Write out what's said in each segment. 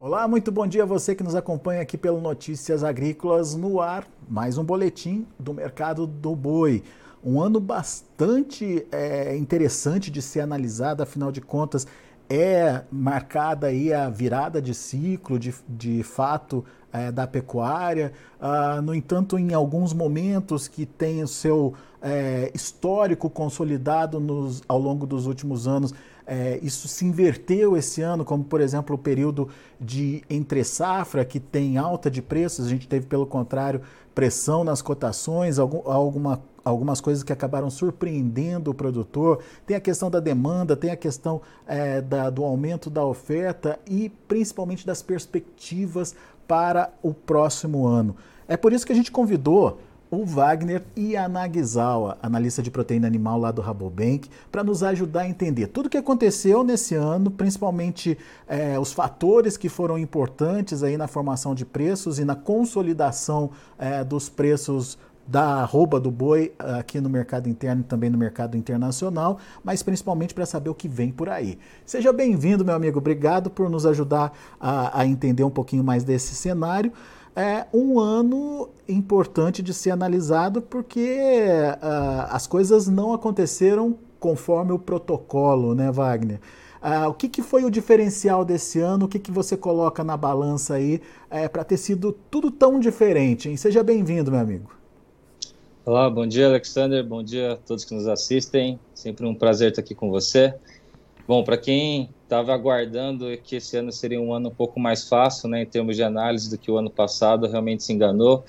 Olá, muito bom dia a você que nos acompanha aqui pelo Notícias Agrícolas no ar. Mais um boletim do mercado do boi. Um ano bastante é, interessante de ser analisado, afinal de contas, é marcada aí a virada de ciclo, de, de fato, é, da pecuária. Ah, no entanto, em alguns momentos que tem o seu é, histórico consolidado nos, ao longo dos últimos anos, é, isso se inverteu esse ano, como por exemplo o período de entre safra, que tem alta de preços, a gente teve pelo contrário pressão nas cotações, algum, alguma, algumas coisas que acabaram surpreendendo o produtor. Tem a questão da demanda, tem a questão é, da, do aumento da oferta e principalmente das perspectivas para o próximo ano. É por isso que a gente convidou o Wagner e a Nagzawa, analista de proteína animal lá do Rabobank, para nos ajudar a entender tudo o que aconteceu nesse ano, principalmente é, os fatores que foram importantes aí na formação de preços e na consolidação é, dos preços da arroba do boi aqui no mercado interno e também no mercado internacional, mas principalmente para saber o que vem por aí. Seja bem-vindo, meu amigo. Obrigado por nos ajudar a, a entender um pouquinho mais desse cenário é um ano importante de ser analisado porque uh, as coisas não aconteceram conforme o protocolo, né, Wagner? Uh, o que, que, foi o diferencial desse ano? O que, que você coloca na balança aí é, para ter sido tudo tão diferente? Hein? Seja bem-vindo, meu amigo. Olá, bom dia, Alexander. Bom dia a todos que nos assistem. Sempre um prazer estar aqui com você. Bom, para quem estava aguardando que esse ano seria um ano um pouco mais fácil, né, em termos de análise do que o ano passado, realmente se enganou.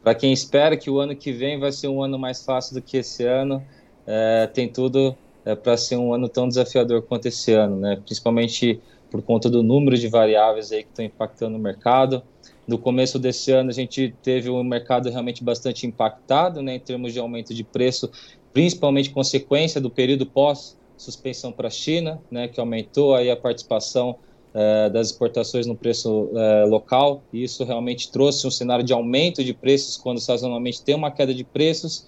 Para quem espera que o ano que vem vai ser um ano mais fácil do que esse ano, é, tem tudo é, para ser um ano tão desafiador quanto esse ano, né? Principalmente por conta do número de variáveis aí que estão impactando o mercado. No começo desse ano a gente teve um mercado realmente bastante impactado, né, em termos de aumento de preço, principalmente consequência do período pós suspensão para a China, né, que aumentou aí a participação eh, das exportações no preço eh, local, e isso realmente trouxe um cenário de aumento de preços quando sazonalmente tem uma queda de preços.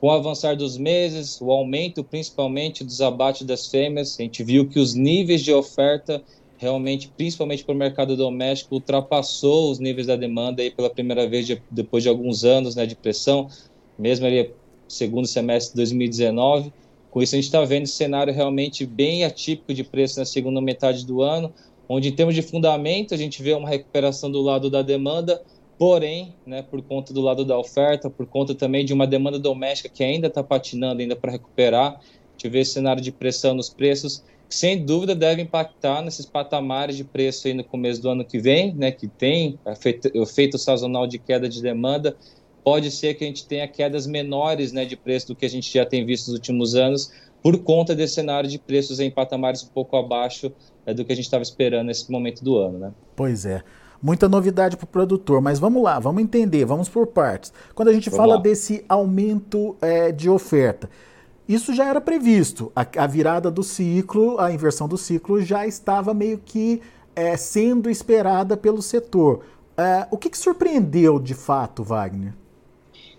Com o avançar dos meses, o aumento principalmente dos abates das fêmeas, a gente viu que os níveis de oferta realmente, principalmente para o mercado doméstico, ultrapassou os níveis da demanda aí pela primeira vez de, depois de alguns anos né, de pressão, mesmo ali segundo semestre de 2019. Com isso, a gente está vendo esse cenário realmente bem atípico de preço na segunda metade do ano, onde, em termos de fundamento, a gente vê uma recuperação do lado da demanda, porém, né, por conta do lado da oferta, por conta também de uma demanda doméstica que ainda está patinando ainda para recuperar, a gente vê esse cenário de pressão nos preços, que sem dúvida deve impactar nesses patamares de preço aí no começo do ano que vem, né, que tem efeito sazonal de queda de demanda, pode ser que a gente tenha quedas menores né, de preço do que a gente já tem visto nos últimos anos, por conta desse cenário de preços em patamares um pouco abaixo é, do que a gente estava esperando nesse momento do ano. Né? Pois é. Muita novidade para o produtor, mas vamos lá, vamos entender, vamos por partes. Quando a gente vamos fala lá. desse aumento é, de oferta, isso já era previsto. A, a, virada do ciclo, a inversão do ciclo já estava meio que é, sendo esperada pelo setor. É, o que, que surpreendeu de fato, Wagner?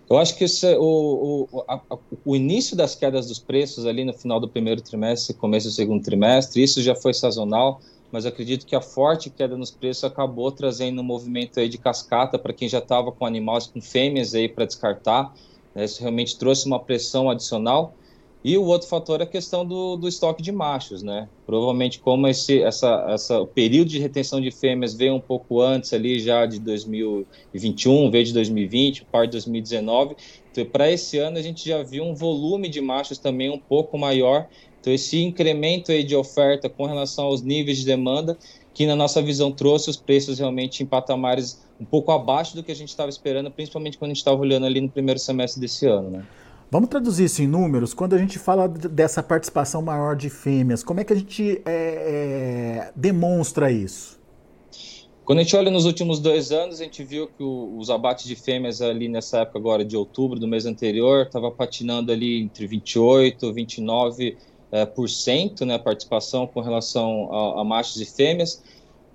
Eu acho que esse, é o, o, a, o início das quedas dos preços ali no final do primeiro trimestre, começo do segundo trimestre, isso já foi sazonal, mas acredito que a forte queda nos preços acabou trazendo um movimento aí de cascata para quem já estava com animais com fêmeas aí para descartar. Né? Isso realmente trouxe uma pressão adicional. E o outro fator é a questão do, do estoque de machos, né? Provavelmente como esse essa, essa, o período de retenção de fêmeas veio um pouco antes ali já de 2021, veio de 2020, parte de 2019. Então, para esse ano a gente já viu um volume de machos também um pouco maior. Então, esse incremento aí de oferta com relação aos níveis de demanda, que na nossa visão trouxe os preços realmente em patamares um pouco abaixo do que a gente estava esperando, principalmente quando a gente estava olhando ali no primeiro semestre desse ano, né? Vamos traduzir isso em números? Quando a gente fala dessa participação maior de fêmeas, como é que a gente é, é, demonstra isso? Quando a gente olha nos últimos dois anos, a gente viu que o, os abates de fêmeas ali nessa época agora de outubro do mês anterior estava patinando ali entre 28 e 29 é, por cento, né, participação com relação a, a, machos e fêmeas.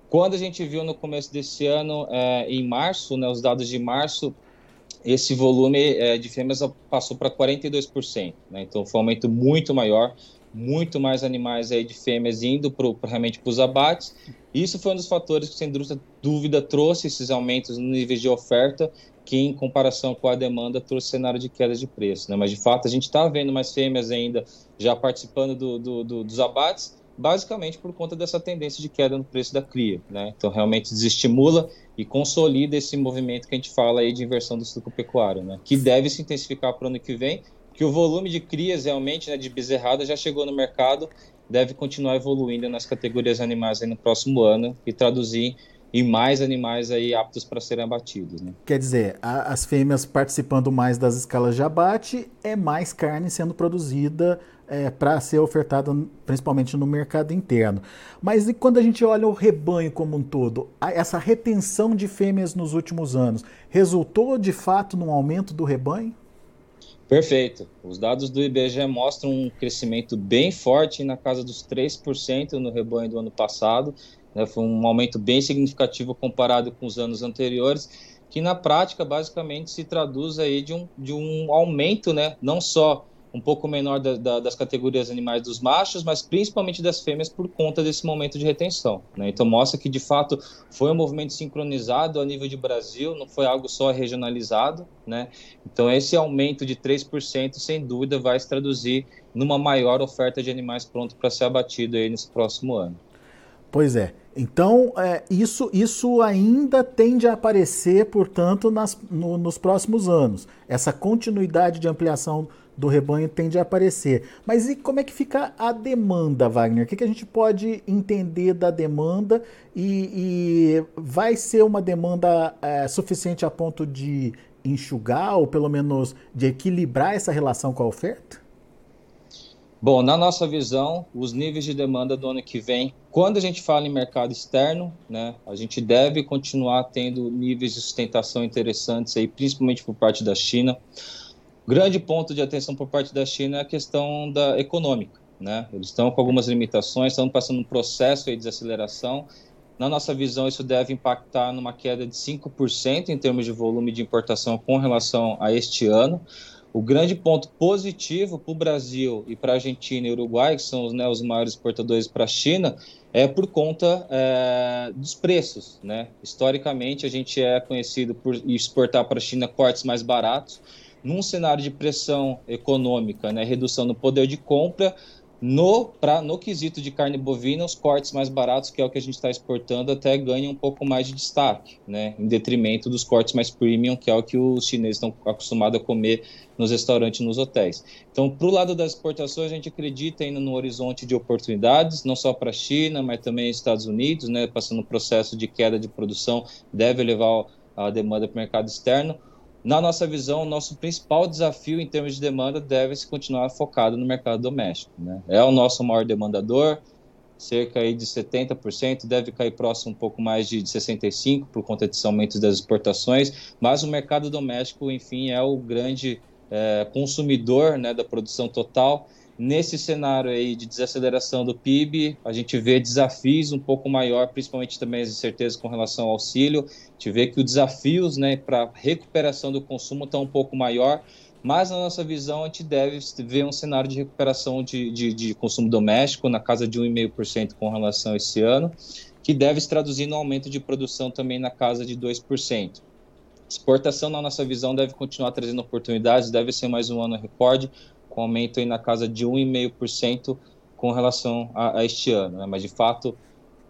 Quando a gente viu no começo desse ano, é, em março, né, os dados de março, esse volume é, de fêmeas passou para 42%, né? então foi um aumento muito maior. muito mais animais aí de fêmeas indo pro, realmente para os abates. Isso foi um dos fatores que, sem dúvida, trouxe esses aumentos no nível de oferta, que em comparação com a demanda trouxe cenário de queda de preço. Né? Mas, de fato, a gente está vendo mais fêmeas ainda já participando do, do, do, dos abates, basicamente por conta dessa tendência de queda no preço da cria. Né? Então, realmente desestimula e consolida esse movimento que a gente fala aí de inversão do ciclo pecuário, né? que deve se intensificar para o ano que vem, que o volume de crias realmente né, de bezerrada já chegou no mercado, deve continuar evoluindo nas categorias animais no próximo ano e traduzir em mais animais aí aptos para serem abatidos. Né? Quer dizer, a, as fêmeas participando mais das escalas de abate, é mais carne sendo produzida é, para ser ofertada principalmente no mercado interno. Mas e quando a gente olha o rebanho como um todo, essa retenção de fêmeas nos últimos anos resultou de fato num aumento do rebanho? Perfeito. Os dados do IBGE mostram um crescimento bem forte na casa dos 3% no rebanho do ano passado. Né? Foi um aumento bem significativo comparado com os anos anteriores, que na prática basicamente se traduz aí de um, de um aumento, né? não só um pouco menor da, da, das categorias animais dos machos, mas principalmente das fêmeas por conta desse momento de retenção. Né? Então mostra que de fato foi um movimento sincronizado a nível de Brasil, não foi algo só regionalizado. Né? Então esse aumento de 3% sem dúvida vai se traduzir numa maior oferta de animais prontos para ser abatido aí nesse próximo ano. Pois é. Então, é, isso, isso ainda tende a aparecer, portanto, nas, no, nos próximos anos. Essa continuidade de ampliação do rebanho tende a aparecer. Mas e como é que fica a demanda, Wagner? O que, que a gente pode entender da demanda e, e vai ser uma demanda é, suficiente a ponto de enxugar ou pelo menos de equilibrar essa relação com a oferta? Bom, na nossa visão, os níveis de demanda do ano que vem, quando a gente fala em mercado externo, né, a gente deve continuar tendo níveis de sustentação interessantes aí, principalmente por parte da China grande ponto de atenção por parte da China é a questão da econômica. Né? Eles estão com algumas limitações, estão passando um processo de desaceleração. Na nossa visão, isso deve impactar numa queda de 5% em termos de volume de importação com relação a este ano. O grande ponto positivo para o Brasil e para a Argentina e Uruguai, que são os, né, os maiores exportadores para a China, é por conta é, dos preços. Né? Historicamente, a gente é conhecido por exportar para a China cortes mais baratos num cenário de pressão econômica, né, redução no poder de compra, no, pra, no quesito de carne bovina, os cortes mais baratos, que é o que a gente está exportando, até ganham um pouco mais de destaque, né, em detrimento dos cortes mais premium, que é o que os chineses estão acostumados a comer nos restaurantes nos hotéis. Então, para o lado das exportações, a gente acredita ainda no horizonte de oportunidades, não só para a China, mas também Estados Unidos, né, passando um processo de queda de produção, deve levar a demanda para o mercado externo. Na nossa visão, o nosso principal desafio em termos de demanda deve se continuar focado no mercado doméstico. Né? É o nosso maior demandador, cerca aí de 70%, deve cair próximo um pouco mais de 65% por conta desse aumento das exportações, mas o mercado doméstico, enfim, é o grande é, consumidor né, da produção total Nesse cenário aí de desaceleração do PIB, a gente vê desafios um pouco maior, principalmente também as incertezas com relação ao auxílio. A gente vê que os desafios né, para recuperação do consumo estão um pouco maior, mas na nossa visão a gente deve ver um cenário de recuperação de, de, de consumo doméstico na casa de 1,5% com relação a esse ano, que deve se traduzir no aumento de produção também na casa de 2%. Exportação, na nossa visão, deve continuar trazendo oportunidades, deve ser mais um ano recorde, com aumento aí na casa de 1,5% com relação a, a, este ano. Né? Mas, de fato,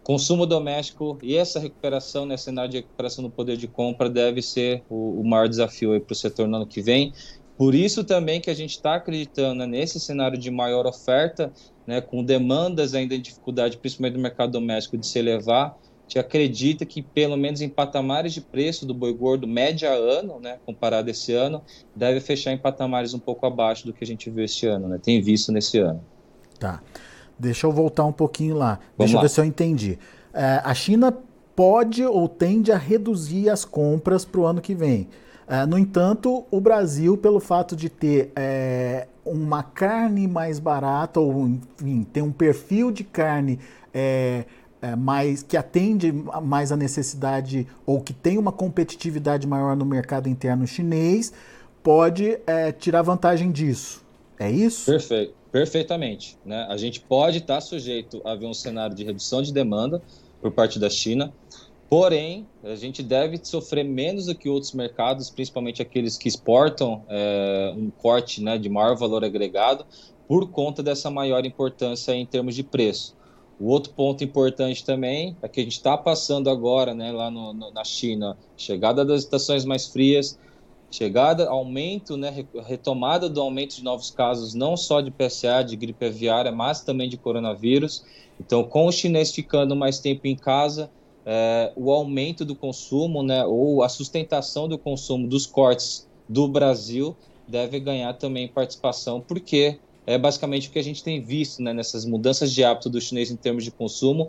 consumo doméstico e essa recuperação, né, cenário de recuperação do poder de compra, deve ser o, o maior desafio para o setor no ano que vem. Por isso também que a gente está acreditando né, nesse cenário de maior oferta, né, com demandas ainda em dificuldade, principalmente do mercado doméstico, de se elevar, gente acredita que, pelo menos em patamares de preço do boi gordo média ano, né, comparado a esse ano, deve fechar em patamares um pouco abaixo do que a gente viu esse ano, né, tem visto nesse ano. Tá. Deixa eu voltar um pouquinho lá. Vamos Deixa eu ver se eu entendi. É, a China pode ou tende a reduzir as compras para o ano que vem. É, no entanto, o Brasil, pelo fato de ter é, uma carne mais barata, ou enfim, ter um perfil de carne é, mais, que atende mais a necessidade ou que tem uma competitividade maior no mercado interno chinês, pode é, tirar vantagem disso. É isso? Perfeito. Perfeitamente. Né? A gente pode estar sujeito a ver um cenário de redução de demanda por parte da China, porém, a gente deve sofrer menos do que outros mercados, principalmente aqueles que exportam é, um corte né, de maior valor agregado, por conta dessa maior importância em termos de preço. O outro ponto importante também é que a gente está passando agora, né, lá no, no, na China, chegada das estações mais frias, chegada, aumento, né, retomada do aumento de novos casos, não só de PSA, de gripe aviária, mas também de coronavírus. Então, com o chinês ficando mais tempo em casa, é, o aumento do consumo, né, ou a sustentação do consumo dos cortes do Brasil deve ganhar também participação, porque é basicamente o que a gente tem visto né, nessas mudanças de hábito do chinês em termos de consumo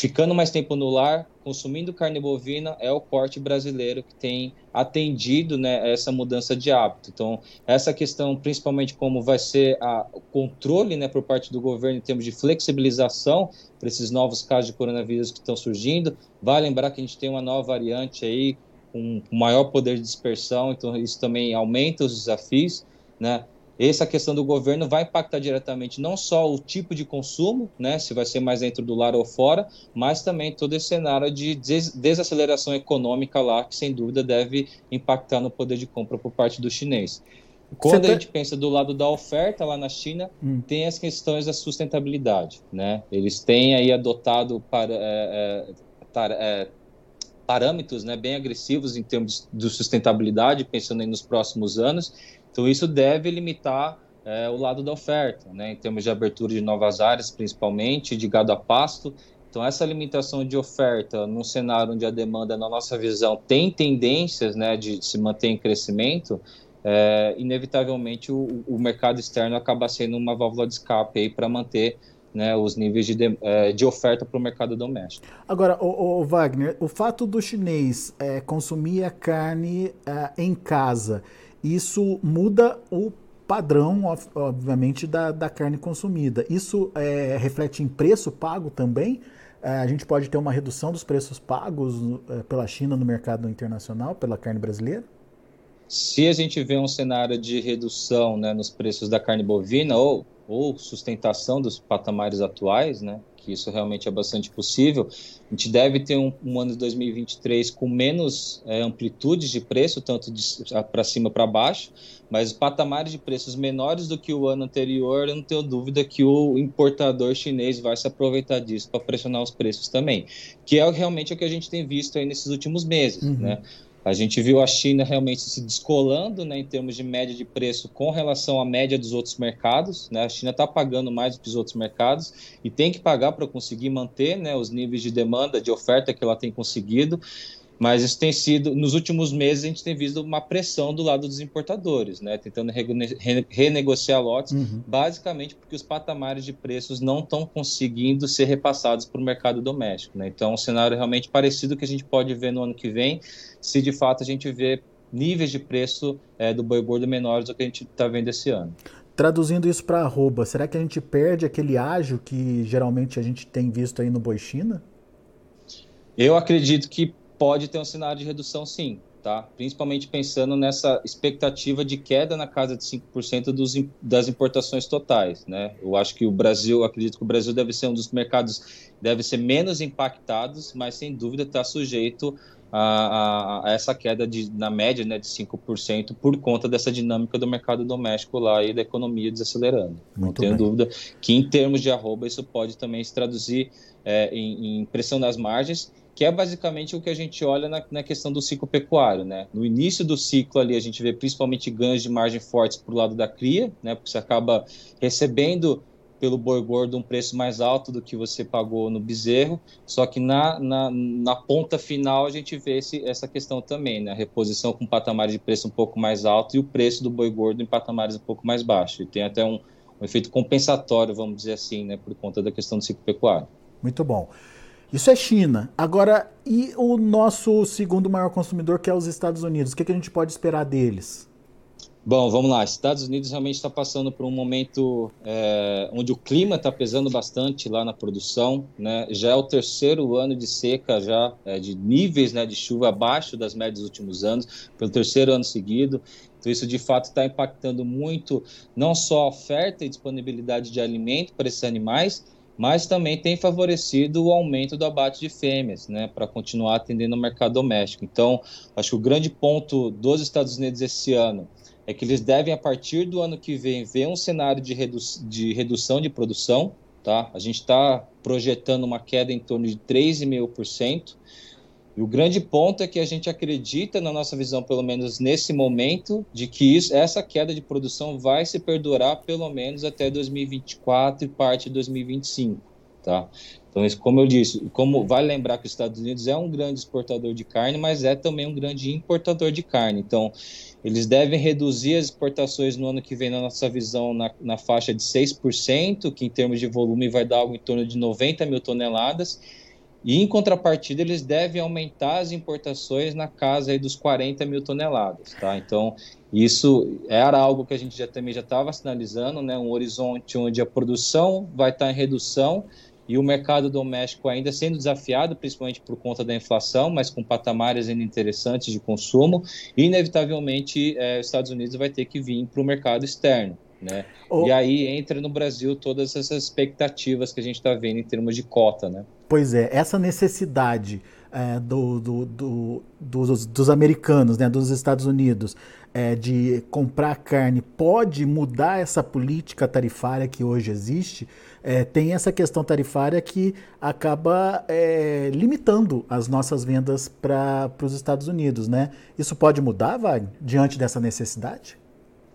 ficando mais tempo no lar, consumindo carne bovina, é o corte brasileiro que tem atendido né, essa mudança de hábito. Então, essa questão, principalmente como vai ser a, o controle né, por parte do governo em termos de flexibilização para esses novos casos de coronavírus que estão surgindo. Vale lembrar que a gente tem uma nova variante aí com maior poder de dispersão, então isso também aumenta os desafios, né? Essa questão do governo vai impactar diretamente não só o tipo de consumo, né, se vai ser mais dentro do lar ou fora, mas também todo esse cenário de des desaceleração econômica lá, que sem dúvida deve impactar no poder de compra por parte do chinês. Quando a gente pensa do lado da oferta lá na China, hum. tem as questões da sustentabilidade, né? Eles têm aí adotado para, é, é, é, parâmetros né, bem agressivos em termos de sustentabilidade, pensando nos próximos anos, então, isso deve limitar é, o lado da oferta, né, em termos de abertura de novas áreas, principalmente de gado a pasto. Então, essa limitação de oferta, num cenário onde a demanda, na nossa visão, tem tendências né, de se manter em crescimento, é, inevitavelmente o, o, mercado externo acaba sendo uma válvula de escape para manter né, os níveis de, de, é, de oferta para o mercado doméstico. Agora, o, o, Wagner, o fato do chinês é, consumir a carne é, em casa isso muda o padrão, obviamente, da, da carne consumida. Isso é, reflete em preço pago também? A gente pode ter uma redução dos preços pagos pela China no mercado internacional, pela carne brasileira? Se a gente vê um cenário de redução né, nos preços da carne bovina ou, ou sustentação dos patamares atuais, né, que isso realmente é bastante possível. A gente deve ter um, um ano de 2023 com menos é, amplitudes de preço, tanto para cima para baixo, mas patamares de preços menores do que o ano anterior, eu não tenho dúvida que o importador chinês vai se aproveitar disso para pressionar os preços também, que é realmente o que a gente tem visto aí nesses últimos meses, uhum. né? A gente viu a China realmente se descolando né, em termos de média de preço com relação à média dos outros mercados. Né? A China está pagando mais do que os outros mercados e tem que pagar para conseguir manter né, os níveis de demanda, de oferta que ela tem conseguido. Mas isso tem sido, nos últimos meses, a gente tem visto uma pressão do lado dos importadores, né? Tentando renegociar lotes, uhum. basicamente porque os patamares de preços não estão conseguindo ser repassados para o mercado doméstico, né? Então, é um cenário realmente parecido que a gente pode ver no ano que vem, se de fato a gente vê níveis de preço é, do boi gordo menores do que a gente está vendo esse ano. Traduzindo isso para arroba, será que a gente perde aquele ágio que geralmente a gente tem visto aí no boi China? Eu acredito que pode ter um cenário de redução sim, tá? Principalmente pensando nessa expectativa de queda na casa de 5% dos, das importações totais, né? Eu acho que o Brasil, acredito que o Brasil deve ser um dos mercados, deve ser menos impactados, mas sem dúvida está sujeito a, a, a, essa queda de, na média né, de 5% por conta dessa dinâmica do mercado doméstico lá e da economia desacelerando. Muito Não tenho bem. dúvida que em termos de arroba isso pode também se traduzir é, em, em pressão nas margens que é basicamente o que a gente olha na, na, questão do ciclo pecuário, né? No início do ciclo ali a gente vê principalmente ganhos de margem fortes para o lado da cria, né? Porque você acaba recebendo pelo boi gordo um preço mais alto do que você pagou no bezerro, só que na, na, na ponta final a gente vê esse, essa questão também, né? A reposição com patamares de preço um pouco mais alto e o preço do boi gordo em patamares um pouco mais baixo. E tem até um, um efeito compensatório, vamos dizer assim, né? Por conta da questão do ciclo pecuário. Muito bom. Isso é China. Agora, e o nosso segundo maior consumidor, que é os Estados Unidos? O que, que a gente pode esperar deles? Bom, vamos lá. Estados Unidos realmente está passando por um momento é, onde o clima está pesando bastante lá na produção. Né? Já é o terceiro ano de seca, já é, de níveis né, de chuva abaixo das médias dos últimos anos, pelo terceiro ano seguido. Então, isso de fato está impactando muito não só a oferta e disponibilidade de alimento para esses animais, mas também tem favorecido o aumento do abate de fêmeas, né, para continuar atendendo o mercado doméstico. Então, acho que o grande ponto dos Estados Unidos esse ano é que eles devem, a partir do ano que vem, ver um cenário de, redu de redução de produção. Tá? A gente está projetando uma queda em torno de 3,5%. E o grande ponto é que a gente acredita, na nossa visão, pelo menos nesse momento, de que isso, essa queda de produção vai se perdurar pelo menos até 2024 e parte de 2025. Tá? Então, isso, como eu disse, como vai lembrar que os Estados Unidos é um grande exportador de carne, mas é também um grande importador de carne. Então, eles devem reduzir as exportações no ano que vem, na nossa visão, na, na faixa de 6%, que em termos de volume vai dar algo em torno de 90 mil toneladas. E, em contrapartida, eles devem aumentar as importações na casa aí dos 40 mil toneladas. Tá? Então, isso era algo que a gente já, também já estava sinalizando, né? um horizonte onde a produção vai estar em redução, e o mercado doméstico ainda sendo desafiado, principalmente por conta da inflação, mas com patamares ainda interessantes de consumo, e inevitavelmente é, os Estados Unidos vai ter que vir para o mercado externo. Né? Oh. E aí entra no Brasil todas essas expectativas que a gente está vendo em termos de cota. Né? Pois é, essa necessidade é, do, do, do, dos, dos, americanos, né, dos Estados Unidos, é, de comprar carne pode mudar essa política tarifária que hoje existe? É, tem essa questão tarifária que acaba é, limitando as nossas vendas para os Estados Unidos, né? Isso pode mudar, vai, diante dessa necessidade?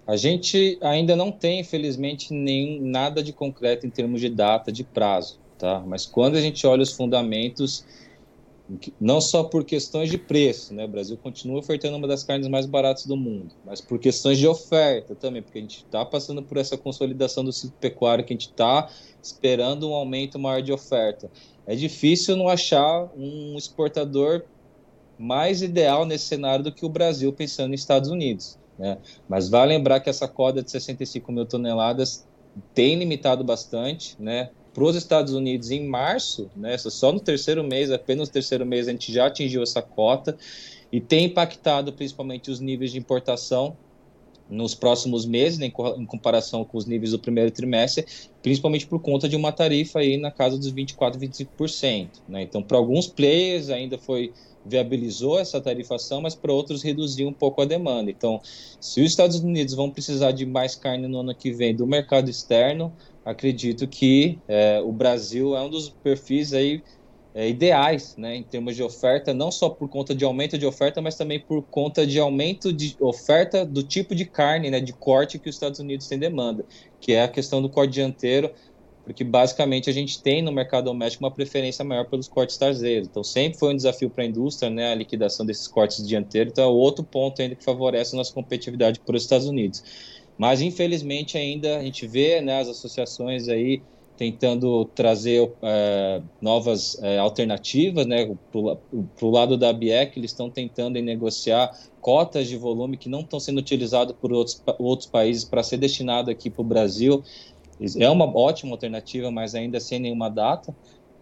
A gente ainda não tem, infelizmente, nem nada de concreto em termos de data, de prazo, tá? Mas quando a gente olha os fundamentos, não só por questões de preço, né? O Brasil continua ofertando uma das carnes mais baratas do mundo, mas por questões de oferta também, porque a gente está passando por essa consolidação do ciclo pecuário, que a gente está esperando um aumento maior de oferta. É difícil não achar um exportador mais ideal nesse cenário do que o Brasil pensando nos Estados Unidos, né? Mas vale lembrar que essa coda de 65 mil toneladas tem limitado bastante, né? Para os Estados Unidos em março, né, só no terceiro mês, apenas no terceiro mês, a gente já atingiu essa cota e tem impactado principalmente os níveis de importação nos próximos meses, né, em comparação com os níveis do primeiro trimestre, principalmente por conta de uma tarifa aí na casa dos 24, 25%. Né? Então, para alguns players ainda foi viabilizou essa tarifação, mas para outros reduziu um pouco a demanda. Então, se os Estados Unidos vão precisar de mais carne no ano que vem do mercado externo, acredito que é, o Brasil é um dos perfis aí é, ideais, né, em termos de oferta, não só por conta de aumento de oferta, mas também por conta de aumento de oferta do tipo de carne, né, de corte que os Estados Unidos têm demanda, que é a questão do corte dianteiro, porque basicamente a gente tem no mercado doméstico uma preferência maior pelos cortes traseiros. Então sempre foi um desafio para a indústria, né, a liquidação desses cortes dianteiros. Então é outro ponto ainda que favorece a nossa competitividade para os Estados Unidos. Mas infelizmente ainda a gente vê né, as associações aí tentando trazer é, novas é, alternativas, né? Para o lado da BIEC, eles estão tentando negociar cotas de volume que não estão sendo utilizadas por outros, outros países para ser destinado aqui para o Brasil. É uma ótima alternativa, mas ainda sem nenhuma data.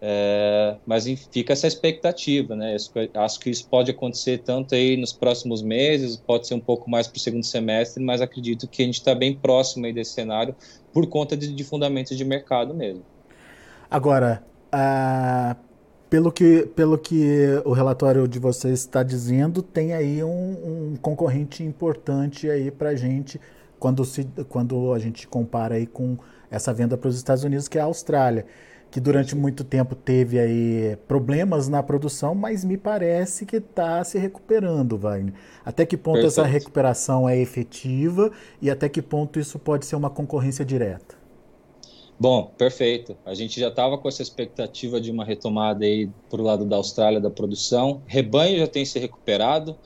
É, mas fica essa expectativa, né? acho que isso pode acontecer tanto aí nos próximos meses, pode ser um pouco mais para o segundo semestre, mas acredito que a gente está bem próximo aí desse cenário por conta de, de fundamentos de mercado mesmo. Agora, uh, pelo, que, pelo que o relatório de vocês está dizendo, tem aí um, um concorrente importante aí para a gente quando, se, quando a gente compara aí com essa venda para os Estados Unidos, que é a Austrália que durante muito tempo teve aí problemas na produção, mas me parece que está se recuperando, Wagner. Até que ponto Perfeito. essa recuperação é efetiva e até que ponto isso pode ser uma concorrência direta? Bom, perfeito. A gente já estava com essa expectativa de uma retomada aí para o lado da Austrália da produção. Rebanho já tem se recuperado.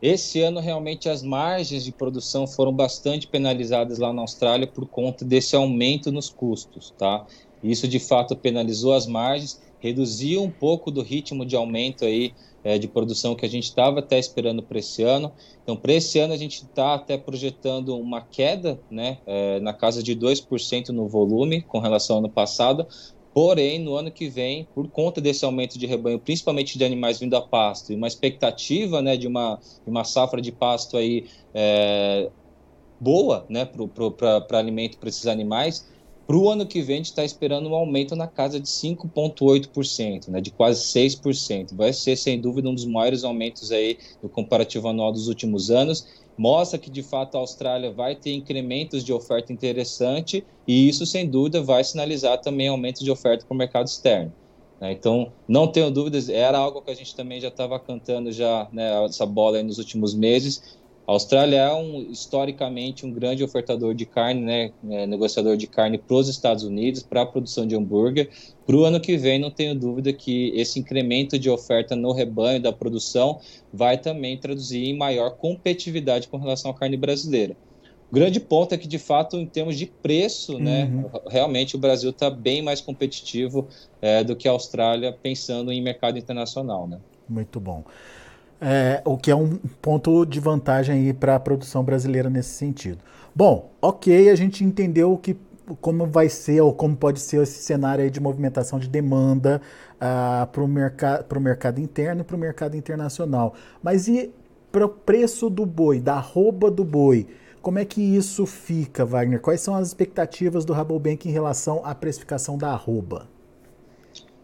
Esse ano, realmente, as margens de produção foram bastante penalizadas lá na Austrália por conta desse aumento nos custos, tá? Isso de fato penalizou as margens, reduziu um pouco do ritmo de aumento aí é, de produção que a gente estava até esperando para esse ano. Então, para esse ano, a gente está até projetando uma queda né, é, na casa de 2% no volume com relação ao ano passado. Porém, no ano que vem, por conta desse aumento de rebanho, principalmente de animais vindo a pasto, e uma expectativa né, de, uma, de uma safra de pasto aí, é, boa né, para alimento para esses animais, para o ano que vem, a gente está esperando um aumento na casa de 5,8%, né, de quase 6%. Vai ser, sem dúvida, um dos maiores aumentos aí do comparativo anual dos últimos anos. Mostra que, de fato, a Austrália vai ter incrementos de oferta interessante e isso, sem dúvida, vai sinalizar também aumento de oferta para o mercado externo. Né. Então, não tenho dúvidas, era algo que a gente também já estava cantando já né, essa bola nos últimos meses a Austrália é um, historicamente um grande ofertador de carne, né, é, negociador de carne para os Estados Unidos, para a produção de hambúrguer. Para o ano que vem, não tenho dúvida que esse incremento de oferta no rebanho da produção vai também traduzir em maior competitividade com relação à carne brasileira. O grande ponto é que, de fato, em termos de preço, né, uhum. né, realmente o Brasil está bem mais competitivo é, do que a Austrália, pensando em mercado internacional. Né? Muito bom é, o que é um ponto de vantagem para a produção brasileira nesse sentido. Bom, ok, a gente entendeu que como vai ser ou como pode ser esse cenário de movimentação de demanda uh, para o merca mercado interno e para o mercado internacional. Mas e para o preço do boi, da arroba do boi? Como é que isso fica, Wagner? Quais são as expectativas do Rabobank em relação à precificação da arroba?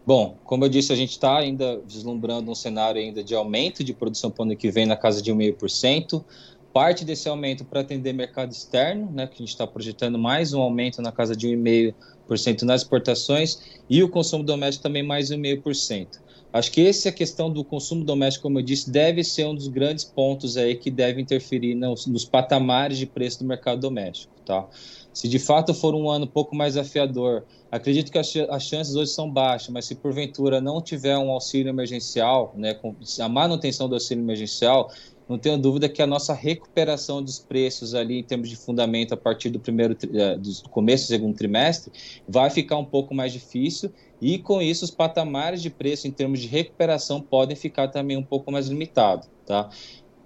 Bom, como eu disse, a gente está ainda vislumbrando um cenário ainda de aumento de produção para o ano que vem na casa de 1,5%. Parte desse aumento para atender mercado externo, né, que a gente está projetando mais um aumento na casa de 1,5% nas exportações e o consumo doméstico também mais 1,5%. Acho que essa questão do consumo doméstico, como eu disse, deve ser um dos grandes pontos aí que deve interferir nos, nos patamares de preço do mercado doméstico, Se de fato for um ano um pouco mais afiador, acredito que as, as chances hoje são baixas, mas se porventura não tiver um auxílio emergencial, né, com a manutenção do auxílio emergencial, não tenho dúvida que a nossa recuperação dos preços ali em termos de fundamento a partir do primeiro eh, do começo do segundo trimestre vai ficar um pouco mais difícil e com isso os patamares de preço em termos de recuperação podem ficar também um pouco mais limitados, tá?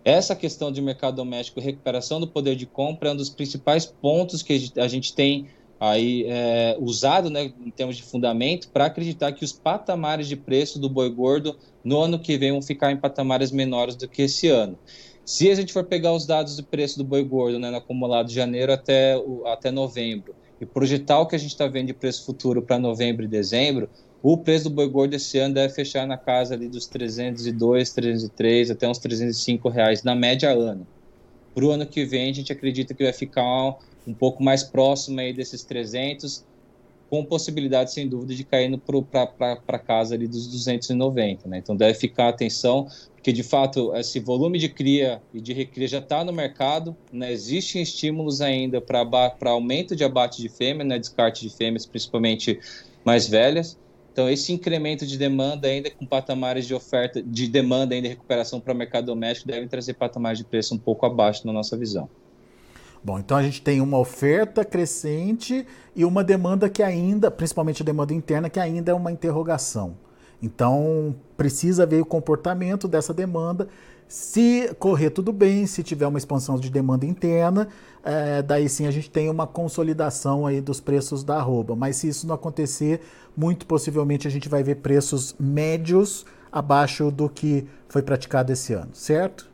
Essa questão de mercado doméstico recuperação do poder de compra é um dos principais pontos que a gente tem aí é, usado né, em termos de fundamento para acreditar que os patamares de preço do boi gordo no ano que vem vão ficar em patamares menores do que esse ano. Se a gente for pegar os dados de preço do boi gordo né, no acumulado de janeiro até, até novembro e projetar o que a gente está vendo de preço futuro para novembro e dezembro, o preço do boi gordo esse ano deve fechar na casa ali dos 302, 303 até uns 305 reais na média ano. Para o ano que vem, a gente acredita que vai ficar um pouco mais próximo aí desses 300, com possibilidade, sem dúvida, de cair para casa ali dos 290. Né? Então deve ficar atenção, porque de fato esse volume de cria e de recria já está no mercado, né? existem estímulos ainda para aumento de abate de fêmea, né? descarte de fêmeas, principalmente mais velhas. Então, esse incremento de demanda ainda com patamares de oferta, de demanda ainda recuperação para o mercado doméstico devem trazer patamares de preço um pouco abaixo na nossa visão. Bom, então a gente tem uma oferta crescente e uma demanda que ainda, principalmente a demanda interna, que ainda é uma interrogação. Então, precisa ver o comportamento dessa demanda. Se correr tudo bem, se tiver uma expansão de demanda interna, é, daí sim a gente tem uma consolidação aí dos preços da arroba. Mas se isso não acontecer, muito possivelmente a gente vai ver preços médios abaixo do que foi praticado esse ano, certo?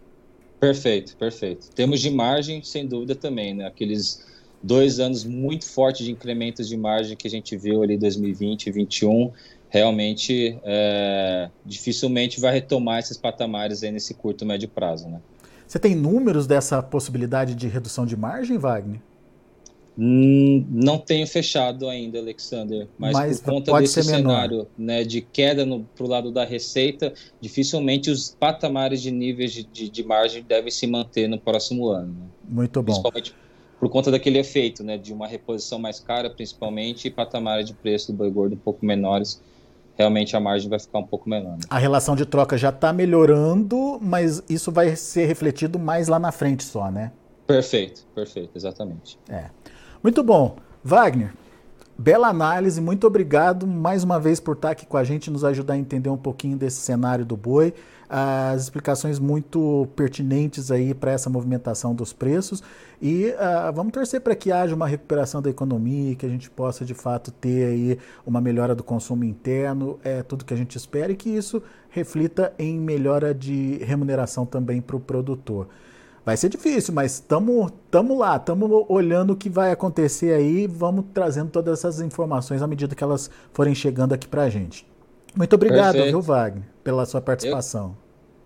Perfeito, perfeito. Temos de margem, sem dúvida também, né? Aqueles dois anos muito fortes de incrementos de margem que a gente viu ali 2020 e 2021, realmente é, dificilmente vai retomar esses patamares aí nesse curto médio prazo, né? Você tem números dessa possibilidade de redução de margem, Wagner? Hum, não tenho fechado ainda, Alexander, mas, mas por conta desse cenário né, de queda para o lado da receita, dificilmente os patamares de níveis de, de, de margem devem se manter no próximo ano. Né? Muito bom. Principalmente por conta daquele efeito né, de uma reposição mais cara, principalmente, e patamares de preço do boi gordo um pouco menores realmente a margem vai ficar um pouco menor. Né? A relação de troca já está melhorando, mas isso vai ser refletido mais lá na frente só, né? Perfeito, perfeito, exatamente. É. Muito bom. Wagner, Bela análise, muito obrigado mais uma vez por estar aqui com a gente nos ajudar a entender um pouquinho desse cenário do boi. As explicações muito pertinentes aí para essa movimentação dos preços. E uh, vamos torcer para que haja uma recuperação da economia, que a gente possa de fato ter aí uma melhora do consumo interno, é tudo que a gente espera, e que isso reflita em melhora de remuneração também para o produtor. Vai ser difícil, mas estamos lá, estamos olhando o que vai acontecer aí, vamos trazendo todas essas informações à medida que elas forem chegando aqui para a gente. Muito obrigado, Perfeito. viu, Wagner, pela sua participação.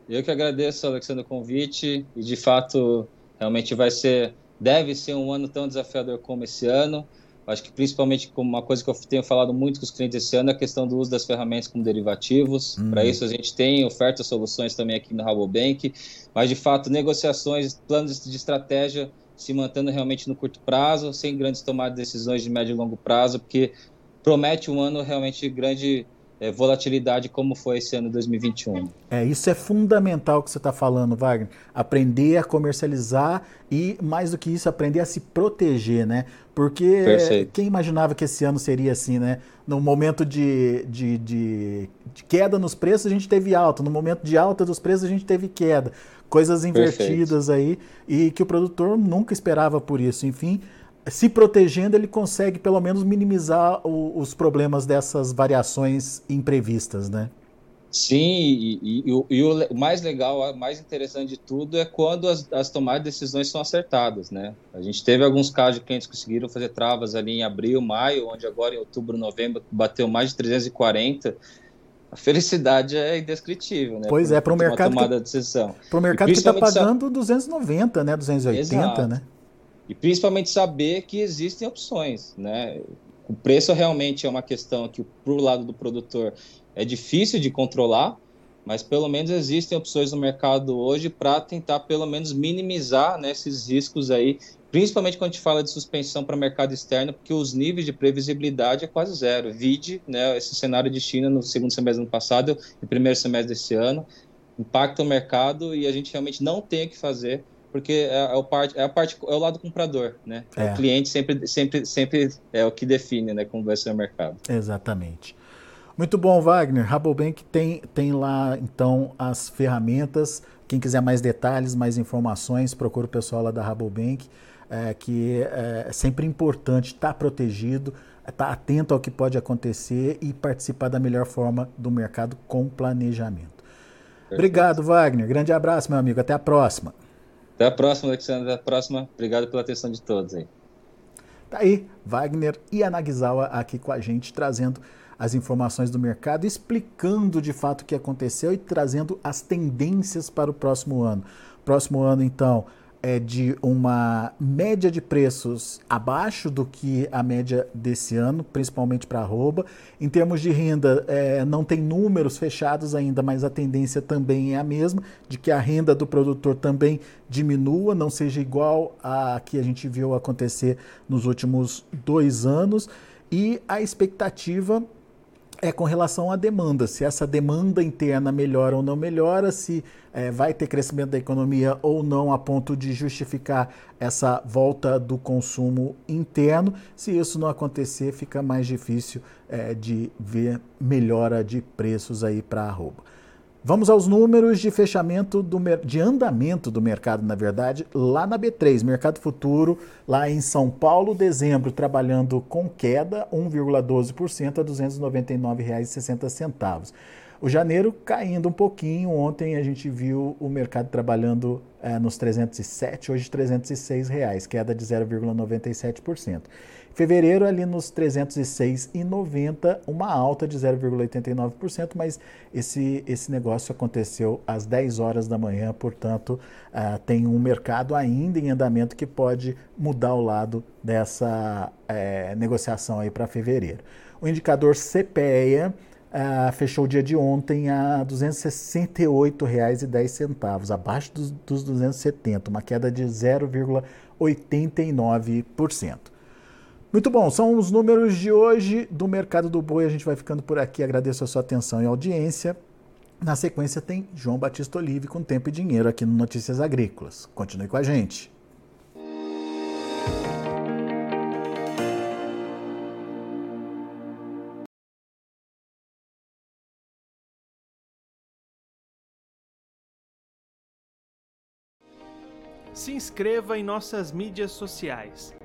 Eu, eu que agradeço, Alexandre, o convite e de fato realmente vai ser, deve ser um ano tão desafiador como esse ano. Acho que principalmente como uma coisa que eu tenho falado muito com os clientes esse ano é a questão do uso das ferramentas como derivativos. Uhum. Para isso a gente tem ofertas, soluções também aqui no Rabobank, mas de fato negociações, planos de estratégia se mantendo realmente no curto prazo, sem grandes tomadas de decisões de médio e longo prazo, porque promete um ano realmente grande é, volatilidade como foi esse ano 2021. É, isso é fundamental que você está falando, Wagner. Aprender a comercializar e, mais do que isso, aprender a se proteger, né? Porque Perfeito. quem imaginava que esse ano seria assim, né? No momento de, de, de, de, queda nos preços, a gente teve alta. No momento de alta dos preços, a gente teve queda. Coisas invertidas Perfeito. aí e que o produtor nunca esperava por isso. Enfim, se protegendo, ele consegue pelo menos minimizar o, os problemas dessas variações imprevistas, né? Sim, e, e, e, o, e, o, mais legal, o mais interessante de tudo é quando as, as, tomadas de decisões são acertadas, né? A gente teve alguns casos de clientes que conseguiram fazer travas ali em abril, maio, onde agora em outubro, novembro bateu mais de 340. A felicidade é indescritível, né? Pois é, para o mercado tomada que, de decisão. Para o mercado que está pagando 290, né? 280, Exato. né? E principalmente saber que existem opções, né? O preço realmente é uma questão que, para o lado do produtor, é difícil de controlar, mas pelo menos existem opções no mercado hoje para tentar, pelo menos, minimizar né, esses riscos aí, principalmente quando a gente fala de suspensão para mercado externo, porque os níveis de previsibilidade é quase zero. Vide né, esse cenário de China no segundo semestre do ano passado e primeiro semestre desse ano, impacta o mercado e a gente realmente não tem o que fazer porque é, é, o parte, é a parte é o lado comprador, né? É. O cliente sempre, sempre, sempre é o que define, né, como vai ser o mercado. Exatamente. Muito bom, Wagner. Rabobank tem, tem lá então as ferramentas. Quem quiser mais detalhes, mais informações, procura o pessoal lá da Rabobank, é, que é sempre importante estar tá protegido, estar tá atento ao que pode acontecer e participar da melhor forma do mercado com planejamento. Perfeito. Obrigado, Wagner. Grande abraço, meu amigo. Até a próxima. Até a próxima, Alexandre. Até a próxima. Obrigado pela atenção de todos aí. Tá aí, Wagner e a Nagzawa aqui com a gente, trazendo as informações do mercado, explicando de fato o que aconteceu e trazendo as tendências para o próximo ano. Próximo ano, então, é de uma média de preços abaixo do que a média desse ano, principalmente para arroba. Em termos de renda, é, não tem números fechados ainda, mas a tendência também é a mesma, de que a renda do produtor também diminua, não seja igual a que a gente viu acontecer nos últimos dois anos. E a expectativa é com relação à demanda, se essa demanda interna melhora ou não melhora, se é, vai ter crescimento da economia ou não a ponto de justificar essa volta do consumo interno. Se isso não acontecer, fica mais difícil é, de ver melhora de preços aí para a arroba. Vamos aos números de fechamento do de andamento do mercado, na verdade, lá na B3, Mercado Futuro, lá em São Paulo, dezembro, trabalhando com queda 1,12% a R$ 299,60. O janeiro caindo um pouquinho. Ontem a gente viu o mercado trabalhando é, nos 307, hoje 306 reais, queda de 0,97%. Fevereiro ali nos 306,90, uma alta de 0,89%, mas esse, esse negócio aconteceu às 10 horas da manhã, portanto, uh, tem um mercado ainda em andamento que pode mudar o lado dessa uh, negociação aí para fevereiro. O indicador CPEA Uh, fechou o dia de ontem a R$ 268,10, abaixo dos, dos 270, uma queda de 0,89%. Muito bom, são os números de hoje do Mercado do Boi. A gente vai ficando por aqui. Agradeço a sua atenção e audiência. Na sequência tem João Batista Olive com Tempo e Dinheiro aqui no Notícias Agrícolas. Continue com a gente. Se inscreva em nossas mídias sociais